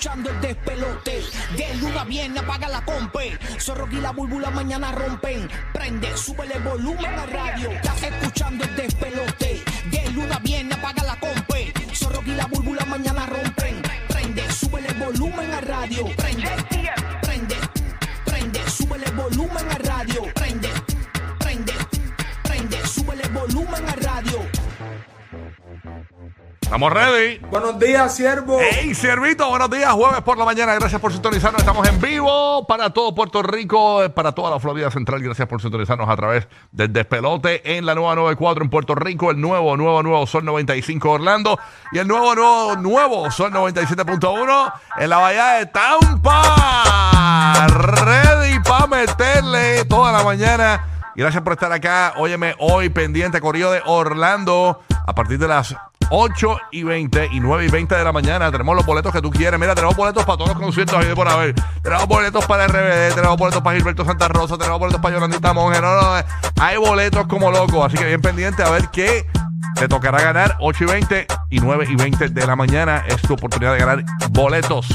Escuchando el despelote. De luna viene, apaga la compe. Zorro y la búlbula mañana rompen. Prende, súbele el volumen a radio. Está escuchando el despelote. De luna viene, apaga la compe. Zorro y la búlbula mañana rompen. Prende, súbele el volumen a radio. Prende, prende, prende, súbele el volumen a radio. Prende, Estamos ready. Buenos días, siervo. Hey, Servito, buenos días. Jueves por la mañana. Gracias por sintonizarnos. Estamos en vivo para todo Puerto Rico, para toda la Florida Central. Gracias por sintonizarnos a través del despelote en la nueva 94 en Puerto Rico, el nuevo, nuevo, nuevo Sol 95 Orlando y el nuevo, nuevo, nuevo Sol 97.1 en la Bahía de Tampa. Ready para meterle toda la mañana. Gracias por estar acá. Óyeme, hoy pendiente, Corrido de Orlando, a partir de las 8 y 20 y 9 y 20 de la mañana. Tenemos los boletos que tú quieres. Mira, tenemos boletos para todos los conciertos ahí de por haber. Tenemos boletos para RBD, tenemos boletos para Gilberto Santa Rosa, tenemos boletos para Yolandita Monge. No, no, no. Hay boletos como locos. Así que bien pendiente a ver qué te tocará ganar. 8 y 20 y 9 y 20 de la mañana es tu oportunidad de ganar boletos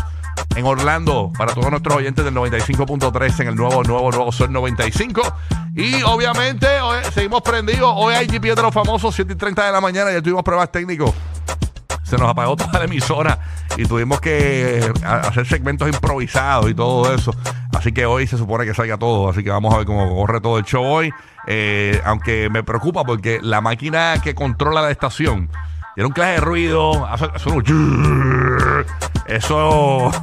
en Orlando para todos nuestros oyentes del 95.3 en el nuevo, nuevo, nuevo Sol 95. Y obviamente seguimos prendidos. Hoy hay GP de los famosos, 7 y 30 de la mañana. Ya tuvimos pruebas técnicos. Se nos apagó toda la emisora y tuvimos que a- hacer segmentos improvisados y todo eso. Así que hoy se supone que salga todo. Así que vamos a ver cómo corre todo el show hoy. Eh, aunque me preocupa porque la máquina que controla la estación tiene un clase de ruido. Hace, hace Eso.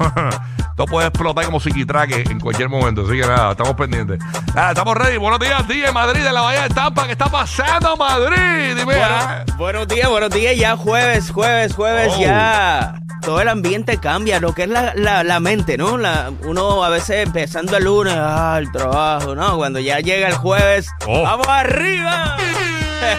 Esto puede explotar como psiquitraque en cualquier momento. Así que nada, estamos pendientes. Nada, estamos ready. Buenos días, DJ Madrid de la Bahía de Tampa. ¿Qué está pasando, Madrid? Dime. ah. Bueno, buenos días, buenos días. Ya jueves, jueves, jueves, Oh. ya todo el ambiente cambia, lo que es la, la, la mente, ¿no? La, uno a veces empezando el lunes, ah, el trabajo, ¿no? Cuando ya llega el jueves, Oh. ¡vamos arriba!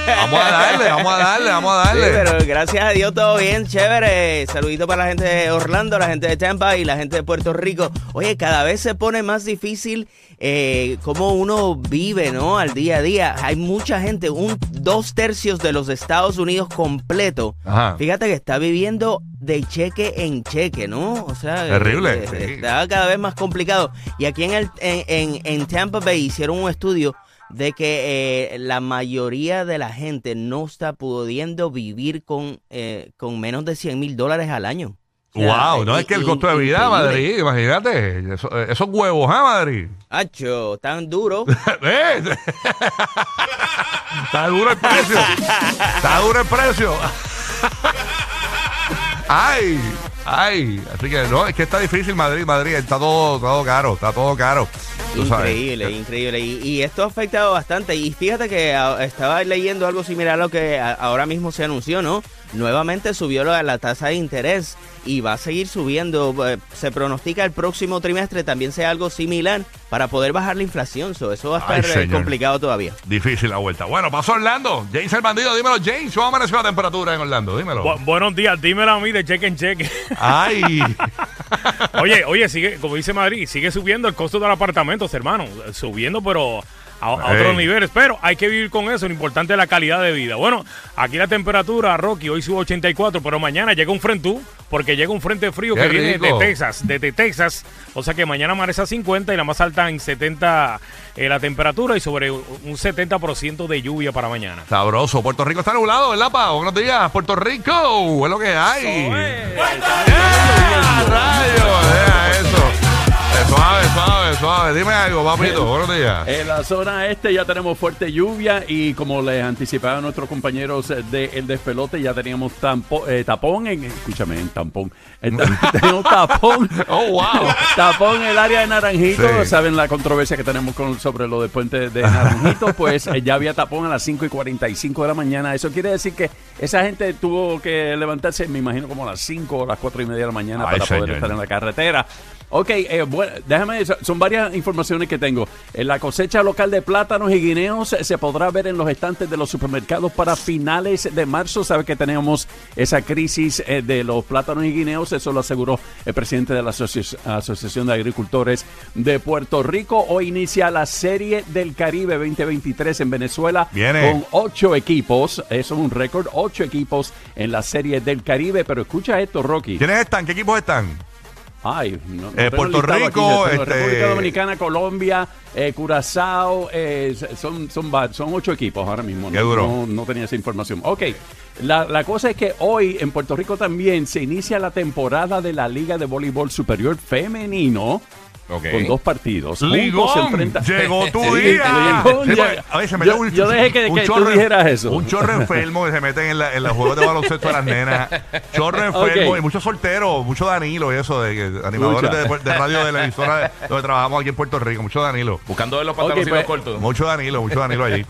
Vamos a darle, vamos a darle, vamos a Sí, darle. pero gracias a Dios todo bien, chévere. Saludito para la gente de Orlando, la gente de Tampa y la gente de Puerto Rico. Oye, cada vez se pone más difícil eh, cómo uno vive, ¿no? Al día a día. Hay mucha gente, un dos tercios de los Estados Unidos completo. Ajá. Fíjate que está viviendo de cheque en cheque, ¿no? O sea, Terrible, eh, sí. está cada vez más complicado. Y aquí en, el, en, en- en Tampa Bay hicieron un estudio de que eh, la mayoría de la gente no está pudiendo vivir con, eh, con menos de 100 mil dólares al año. O sea, Wow, no es que el costo de vida. Madrid, imagínate. Eso- esos huevos, ¿ah, Madrid? Acho, tan duro. Está duro el precio. Está duro el precio. Ay, ay. Así que no, es que está difícil Madrid, Madrid. Está todo, todo caro, está todo caro. Tú sabes. Increíble, increíble. Y, y esto ha afectado bastante. Y fíjate que ah, estaba leyendo algo similar a lo que a- ahora mismo se anunció, ¿no? Nuevamente subió la, la tasa de interés y va a seguir subiendo. Se pronostica el próximo trimestre también sea algo similar para poder bajar la inflación. So, eso va a estar eh, complicado todavía. Difícil la vuelta. Bueno, pasó Orlando. James el bandido, dímelo, James. ¿Cómo amaneció la temperatura en Orlando? Dímelo. Bu- buenos días, dímelo a mí de cheque en cheque. Ay. oye, oye, sigue, como dice Madrid, sigue subiendo el costo de los apartamentos, hermano. Subiendo, pero a, a otros niveles. Pero hay que vivir con eso. Lo importante es la calidad de vida. Bueno, aquí la temperatura, Rocky, hoy sube 84, pero mañana llega un frente porque llega un frente frío Qué que viene de Texas, desde Texas. O sea que mañana amanece a 50 y la más alta en 70 eh, la temperatura y sobre un 70% de lluvia para mañana. Sabroso. Puerto Rico está nublado, ¿verdad, pa? Buenos días, Puerto Rico. Es lo que hay. Dime algo, papito. Buenos días. En la zona este ya tenemos fuerte lluvia y como les anticipaban nuestros compañeros del despelote, ya teníamos tampo- eh, tapón en, escúchame, en tampón, Eh, tenemos tapón, Oh, wow. tapón en el área de Naranjito, Sí. saben la controversia que tenemos con, sobre lo del puente de Naranjito, pues eh, ya había tapón a las 5 y 45 de la mañana, eso quiere decir que esa gente tuvo que levantarse, me imagino como a las 5 o las 4 y media de la mañana Ay, para poder estar en la carretera. Ok, eh, bueno, déjame, so- son varias informaciones que tengo. En la cosecha local de plátanos y guineos eh, se podrá ver en los estantes de los supermercados para finales de marzo. Sabe que tenemos esa crisis eh, de los plátanos y guineos, eso lo aseguró el presidente de la Asoci- Asociación de Agricultores de Puerto Rico. Hoy inicia la Serie del Caribe 2023 en Venezuela Viene. con ocho equipos. Eso es un récord, ocho equipos en la Serie del Caribe. Pero escucha esto, Rocky. ¿Quiénes están? ¿Qué equipos están? Ay, no, no Eh, tengo Puerto Rico, tengo este- República Dominicana, Colombia, eh, Curazao, eh, son, son, son ocho equipos ahora mismo. Qué no, duro. No, no tenía esa información. Ok, la, la cosa es que hoy en Puerto Rico también se inicia la temporada de la Liga de Voleibol Superior Femenino. Con dos partidos. Ligón, se enfrenta- llegó tu Sí, día. Ligón, Sí, a ver, se mete yo, un- yo dejé que, un que tú dijeras eso. Un chorro enfermo que se meten en, la- en los juegos de baloncesto de las nenas. Chorro enfermo y muchos solteros, mucho Danilo y eso, de, que- animadores de, radio de la emisora de- donde trabajamos aquí en Puerto Rico. Mucho Danilo. Buscando ver los Ok, pantaloncitos pues, cortos. Mucho Danilo, mucho Danilo allí.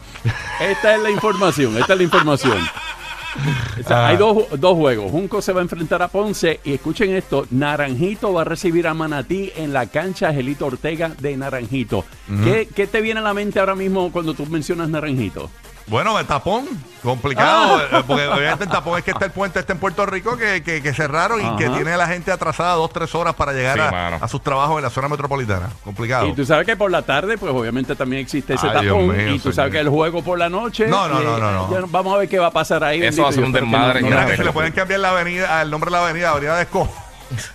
Esta es la información, esta es la información. O sea, Ah. Hay dos, dos juegos. Junco se va a enfrentar a Ponce y escuchen esto, Naranjito va a recibir a Manatí en la cancha Angelito Ortega de Naranjito. ¿Qué, qué te viene a la mente ahora mismo cuando tú mencionas Naranjito? Bueno, el tapón, complicado, eh, porque obviamente el tapón es que está el puente este en Puerto Rico que, que, que cerraron y que tiene a la gente atrasada dos, tres horas para llegar Sí, a, sus trabajos en la zona metropolitana. Complicado. Y tú sabes que por la tarde, pues obviamente también existe ese Ay, tapón. mío, y tú sabes que el juego por la noche. No, no, eh, no, no, no. ya vamos a ver qué va a pasar ahí. Eso va a ser Yo un desmadre no- no le pueden cambiar la avenida, el nombre de la avenida, Avenida de Escojo.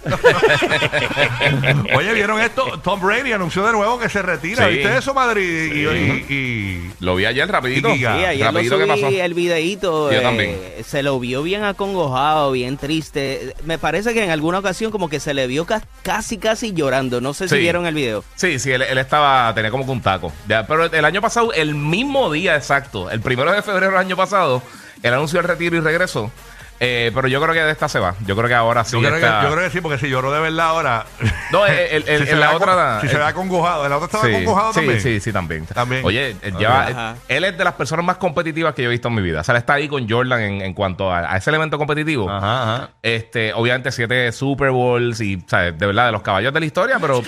Oye, ¿vieron esto? Tom Brady anunció de nuevo que se retira. Sí. ¿Viste eso, Madrid? Y, Sí. y- y- Lo vi ayer rapidito. Y. Sí, ayer rapidito, ¿qué subí pasó? el videíto. Yo eh, también. Se lo vio bien acongojado, bien triste. Me parece que en alguna ocasión como que se le vio ca- casi, casi llorando. No sé si vieron el video. Sí, sí, él, él estaba, tenía como que un taco. Ya, pero el año pasado, el mismo día exacto, el primero de febrero del año pasado, él anunció el retiro y regresó. Eh, pero yo creo que de esta se va. Yo creo que ahora sí yo, creo que, está- yo creo que sí, porque si lloró de verdad ahora. No, el- el- el- si se en la otra- Si se ve acongojado. ¿En la otra estaba Sí, acongojado sí, también? sí, sí, también. También. Oye, él, lleva- Ajá. él es de las personas más competitivas que yo he visto en mi vida. O sea, él está ahí con Jordan en, en cuanto a, a ese elemento competitivo. Ajá, ajá. Este, obviamente siete Super Bowls y, ¿sabes? De verdad, de los caballos de la historia, pero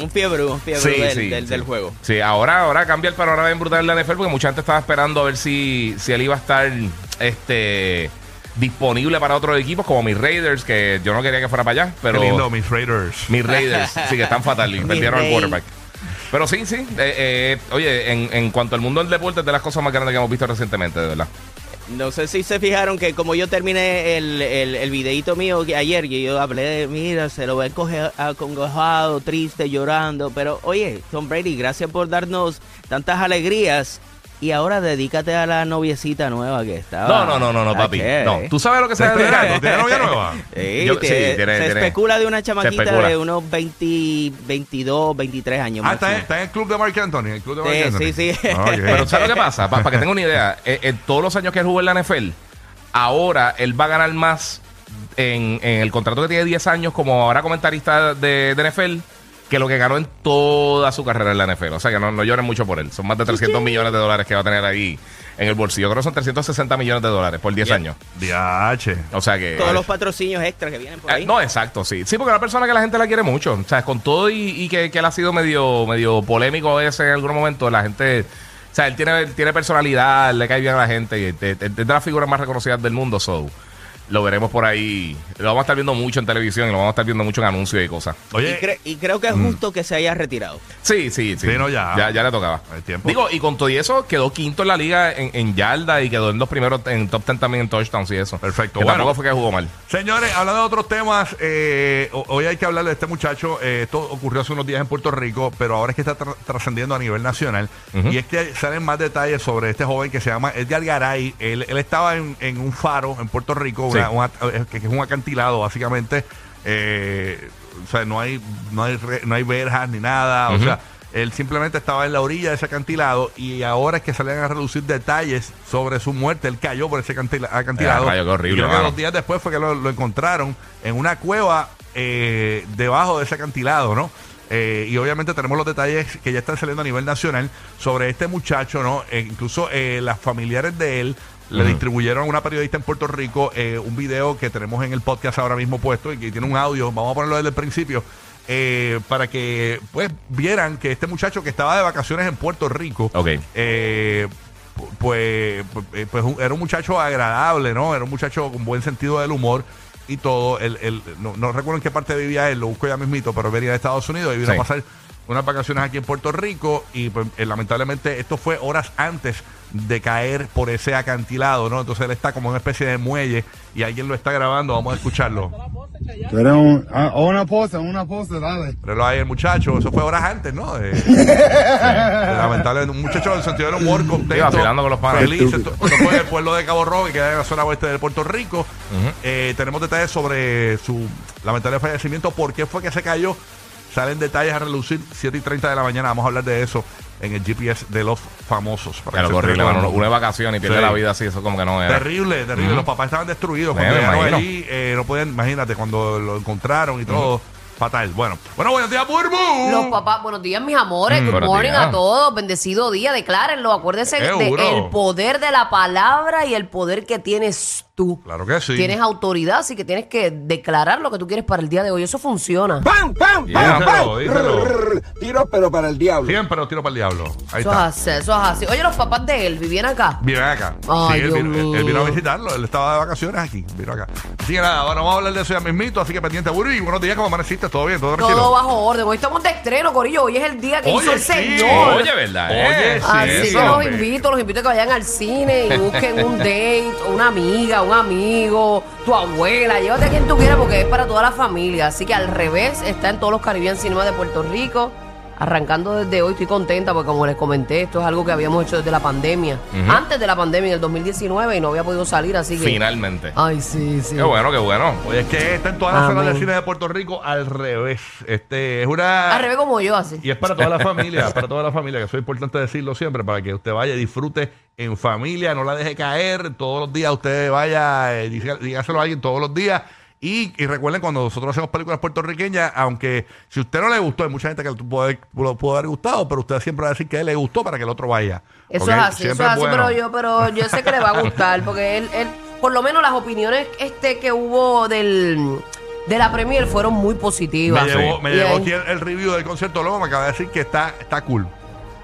Un fiebre, un fiebre Sí, del, sí, del- sí. del juego. Sí, ahora, ahora cambia el panorama bien brutal en la NFL porque mucha gente estaba esperando a ver si, si él iba a estar este disponible para otros equipos como mis Raiders, que yo no quería que fuera para allá, pero Qué lindo, mis Raiders. mis Raiders sí que están fatal perdieron al quarterback. Pero sí, sí. eh, eh, oye, en, en cuanto al mundo del deporte, es de las cosas más grandes que hemos visto recientemente, de verdad. No sé si se fijaron que como yo terminé el, el, el videíto mío que ayer, que yo hablé de, mira, se lo ve coge- acongojado, triste, llorando, pero oye, Tom Brady, gracias por darnos tantas alegrías y ahora dedícate a la noviecita nueva que estaba. No, no, no, no, no, Está papi. chévere. No, tú sabes lo que se ¿Está? ¿Tiene novia nueva? Sí, Yo- sí, tiene- tiene- se tiene- especula de una chamaquita de unos 20, 22, 23 años. Ah, está, en- está en el club de Mark Anthony. El club de Mark Sí, Anthony. sí, sí. Pero ¿sabes lo que pasa? Para que tenga una idea, eh, en todos los años que él jugó en la NFL, ahora él va a ganar más en, en el contrato que tiene 10 años como ahora comentarista de, de NFL que lo que ganó en toda su carrera en la NFL. O sea que no, no lloren mucho por él. Son más de 300 millones de dólares que va a tener ahí en el bolsillo. Creo que son 360 millones de dólares por 10 años. DH. O sea que... Todos los patrocinios extras que vienen por Eh, ahí. no, exacto, sí. Sí, porque es una persona que la gente la quiere mucho. O sea, con todo y, y que, que él ha sido medio, medio polémico a veces en algún momento, la gente. O sea, él tiene, tiene personalidad, le cae bien a la gente. Y es de las figuras más reconocidas del mundo, so. Lo veremos por ahí. Lo vamos a estar viendo mucho en televisión y lo vamos a estar viendo mucho en anuncios y cosas. y, cre- y creo que es justo que se haya retirado. Sí, sí, sí. Sí, no, ya. ya. le tocaba. El tiempo. Digo, y con todo y eso, quedó quinto en la liga en, en yarda y quedó en los primeros, en top 10 también en touchdowns y eso. Perfecto. Que Bueno. tampoco fue que jugó mal. Señores, hablando de otros temas, eh, ho- hoy hay que hablar de este muchacho. eh, esto ocurrió hace unos días en Puerto Rico, pero ahora es que está tra- trascendiendo a nivel nacional. Y es que salen más detalles sobre este joven que se llama Edgar Garay. Él, él estaba en, en un faro en Puerto Rico, una- una- eh, que es un acantilado, básicamente. Eh, o sea, no hay, no hay, re- no hay verjas ni nada. O sea, él simplemente estaba en la orilla de ese acantilado y ahora es que salían a reducir detalles sobre su muerte. Él cayó por ese acantila- acantilado. Ah, horrible, Y creo que dos días después fue que lo, lo encontraron en una cueva eh, debajo de ese acantilado, ¿no? Eh, y obviamente tenemos los detalles que ya están saliendo a nivel nacional sobre este muchacho, ¿no? Eh, incluso las familiares de él le distribuyeron a una periodista en Puerto Rico eh, un video que tenemos en el podcast ahora mismo puesto y que tiene un audio, vamos a ponerlo desde el principio, eh, para que pues vieran que este muchacho que estaba de vacaciones en Puerto Rico, Ok. eh, pu- pues, pues, pues, era un muchacho agradable, ¿no? Era un muchacho con buen sentido del humor y todo. Él, él- no, no recuerdo en qué parte vivía él, lo busco ya mismito, pero venía de Estados Unidos y vino Sí. a pasar unas vacaciones aquí en Puerto Rico y pues, eh, lamentablemente esto fue horas antes de caer por ese acantilado, ¿no? Entonces él está como en una especie de muelle y alguien lo está grabando, vamos a escucharlo. Tú eres un, ah, una pose, una pose, dale. Pero ahí el muchacho, eso fue horas antes, ¿no? De- de lamentable, un muchacho del sentido del humor, contento, vacilando con los panas. feliz. Esto, esto fue en el pueblo de Cabo Rojo, que queda en la zona oeste de Puerto Rico. Eh, tenemos detalles sobre su lamentable fallecimiento, por qué fue que se cayó. Salen detalles a relucir 7 y 30 de la mañana. Vamos a hablar de eso en el GPS de los famosos. para Claro, que horrible, el mano. de vacaciones y pierde Sí. la vida así, eso como que no es. Terrible, terrible. Los papás estaban destruidos. Eh, Cuando me llegaron imagino. allí, eh, no podían, imagínate, cuando lo encontraron y todo. Fatal. Bueno, bueno, buenos días, Burbu. Los papás, buenos días, mis amores. Mm, Good morning días. a todos. Bendecido día, declárenlo. Acuérdense del poder de la palabra y el poder que tienes tú. Claro que sí. Tienes autoridad, así que tienes que declarar lo que tú quieres para el día de hoy. Eso funciona. ¡Pam, pam, Yeah. Díselo, díselo. Tiro, pero para el diablo. Siempre los tiro para el diablo. Ahí Eso es está. así, eso es así. Oye, los papás de él vivían acá. Viven acá. Ay, sí, él Dios vino, él- él vino a visitarlo. Él estaba de vacaciones aquí. Vino acá. Así que nada, bueno, vamos a hablar de eso ya mismito. Así que pendiente, Burbu. Buenos días, ¿cómo amaneciste? ¿Todo bien? ¿Todo tranquilo? Todo bajo orden. Hoy estamos de estreno, Corillo. Hoy es el día que Oye, hizo el sí. Señor. Oye, ¿verdad? Oye, Eh, sí, Así eso, que los hombre. invito, los invito a que vayan al cine y busquen un date, una amiga, un amigo, tu abuela, llévate a quien tú quieras porque es para toda la familia. Así que al revés, está en todos los Caribbean Cinema de Puerto Rico. Arrancando desde hoy, estoy contenta porque como les comenté, esto es algo que habíamos hecho desde la pandemia. Ujú. Antes de la pandemia, en el 2019, y no había podido salir, así que... Finalmente. Ay, sí, sí. Qué bueno, qué bueno. Oye, es que está en todas las Amén. zonas de cine de Puerto Rico al revés. Este es una. Al revés como yo, así. Y es para toda la familia, para toda la familia, que eso es importante decirlo siempre, para que usted vaya y disfrute en familia, no la deje caer, todos los días usted vaya, eh, diga- dígaselo a alguien todos los días. Y, y recuerden, cuando nosotros hacemos películas puertorriqueñas, aunque si usted no le gustó, hay mucha gente que le pudo, haber- lo pudo haber gustado, pero usted siempre va a decir que le gustó para que el otro vaya. Eso es así, Siempre eso es así, bueno. pero yo, pero yo sé que le va a gustar, porque él, él, por lo menos las opiniones este que hubo del de la premier fueron muy positivas. Me llegó, me Y llegó él- aquí el, el review del concierto, luego me acaba de decir que está, está cool.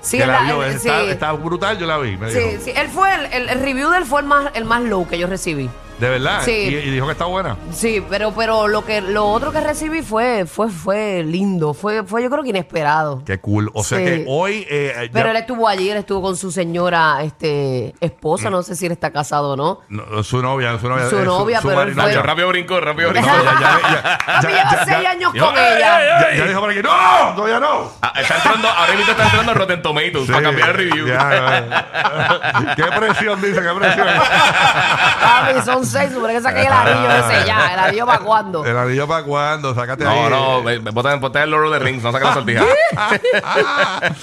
sí, que la la- vio, él- está, sí. está brutal, yo la vi. Me Sí, dijo. sí, él fue el, el- el review de él fue el más el más low que yo recibí. De verdad. Sí. Y, y dijo que está buena. Sí, pero pero lo que lo otro que recibí fue fue fue lindo, fue fue yo creo que inesperado. Qué cool. O sea Sí. que hoy. eh, ya- Pero él estuvo allí, él estuvo con su señora este esposa, no sé si él está casado o no. no, su novia, su novia. Su eh, novia, pero él marina- fue- Nacho, rápido brincó, rápido brincó. No, ya, ya, ya, lleva ya, seis ya, años con ¡Ey, ella. ya dijo por aquí, ¡No! Todavía no. Ah, está entrando, ahora mismo está entrando Rotten Tomatoes para cambiar el review. Ya, ya. qué presión, dice, qué presión. Son seis, supone que saqué el anillo ese ya, el anillo para cuándo. El anillo para cuándo, sácate No, ahí. no, ve- ve- ponte ponte el loro de rings, no saques la sortija.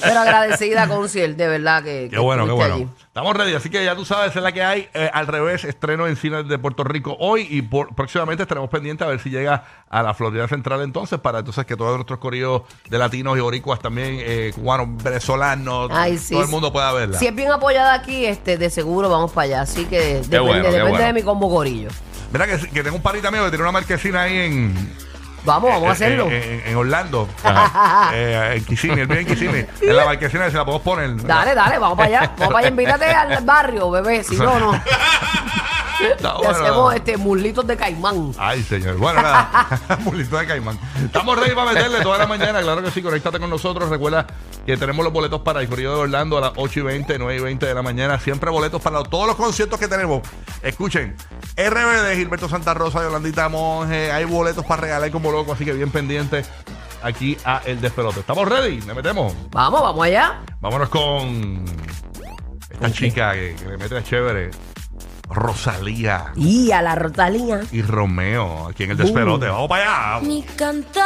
Pero agradecida con Ciel, de verdad que. Qué que bueno, qué estuviste bueno. allí. Estamos ready, así que ya tú sabes, es la que hay. Eh, al revés, estreno en cines de Puerto Rico hoy y por, próximamente estaremos pendientes a ver si llega a la Florida Central entonces, para entonces que todos nuestros corridos de latinos y boricuas también, eh, cubanos, venezolanos, Ay, sí, todo el mundo pueda verla. Si es bien apoyada aquí, este, de seguro vamos para allá. Así que depende, bueno, qué depende bueno. de mi combo gorillo. Mira que, que tengo un parita mío que tiene una marquesina ahí en, Vamos, vamos a hacerlo. en, en- en Orlando, eh, en Kissimmee, él vive en Kissimmee. En la marquesina se la podemos poner. Dale, dale, vamos para allá. Vamos para allá, invítate al barrio, bebé. Si no, no. Bueno. hacemos este muslitos de caimán. Ay, señor. Bueno, nada. Mulito de Caimán. Estamos ready para meterle toda la mañana. Claro que sí, conéctate con nosotros. Recuerda que tenemos los boletos para el corrido de Orlando a las 8 y 20, 9 y 20 de la mañana. Siempre boletos para todos los conciertos que tenemos. Escuchen, RBD, Gilberto Santa Rosa, Yolandita Monge. Hay boletos para regalar como loco, así que bien pendiente aquí a El Despelote. ¿Estamos ready? ¿Le metemos? Vamos, vamos allá. Vámonos con esta chica que, que le mete a chévere. Rosalía Y a la Rosalía. y Romeo aquí en el despelote. Vamos para allá. Mi cantar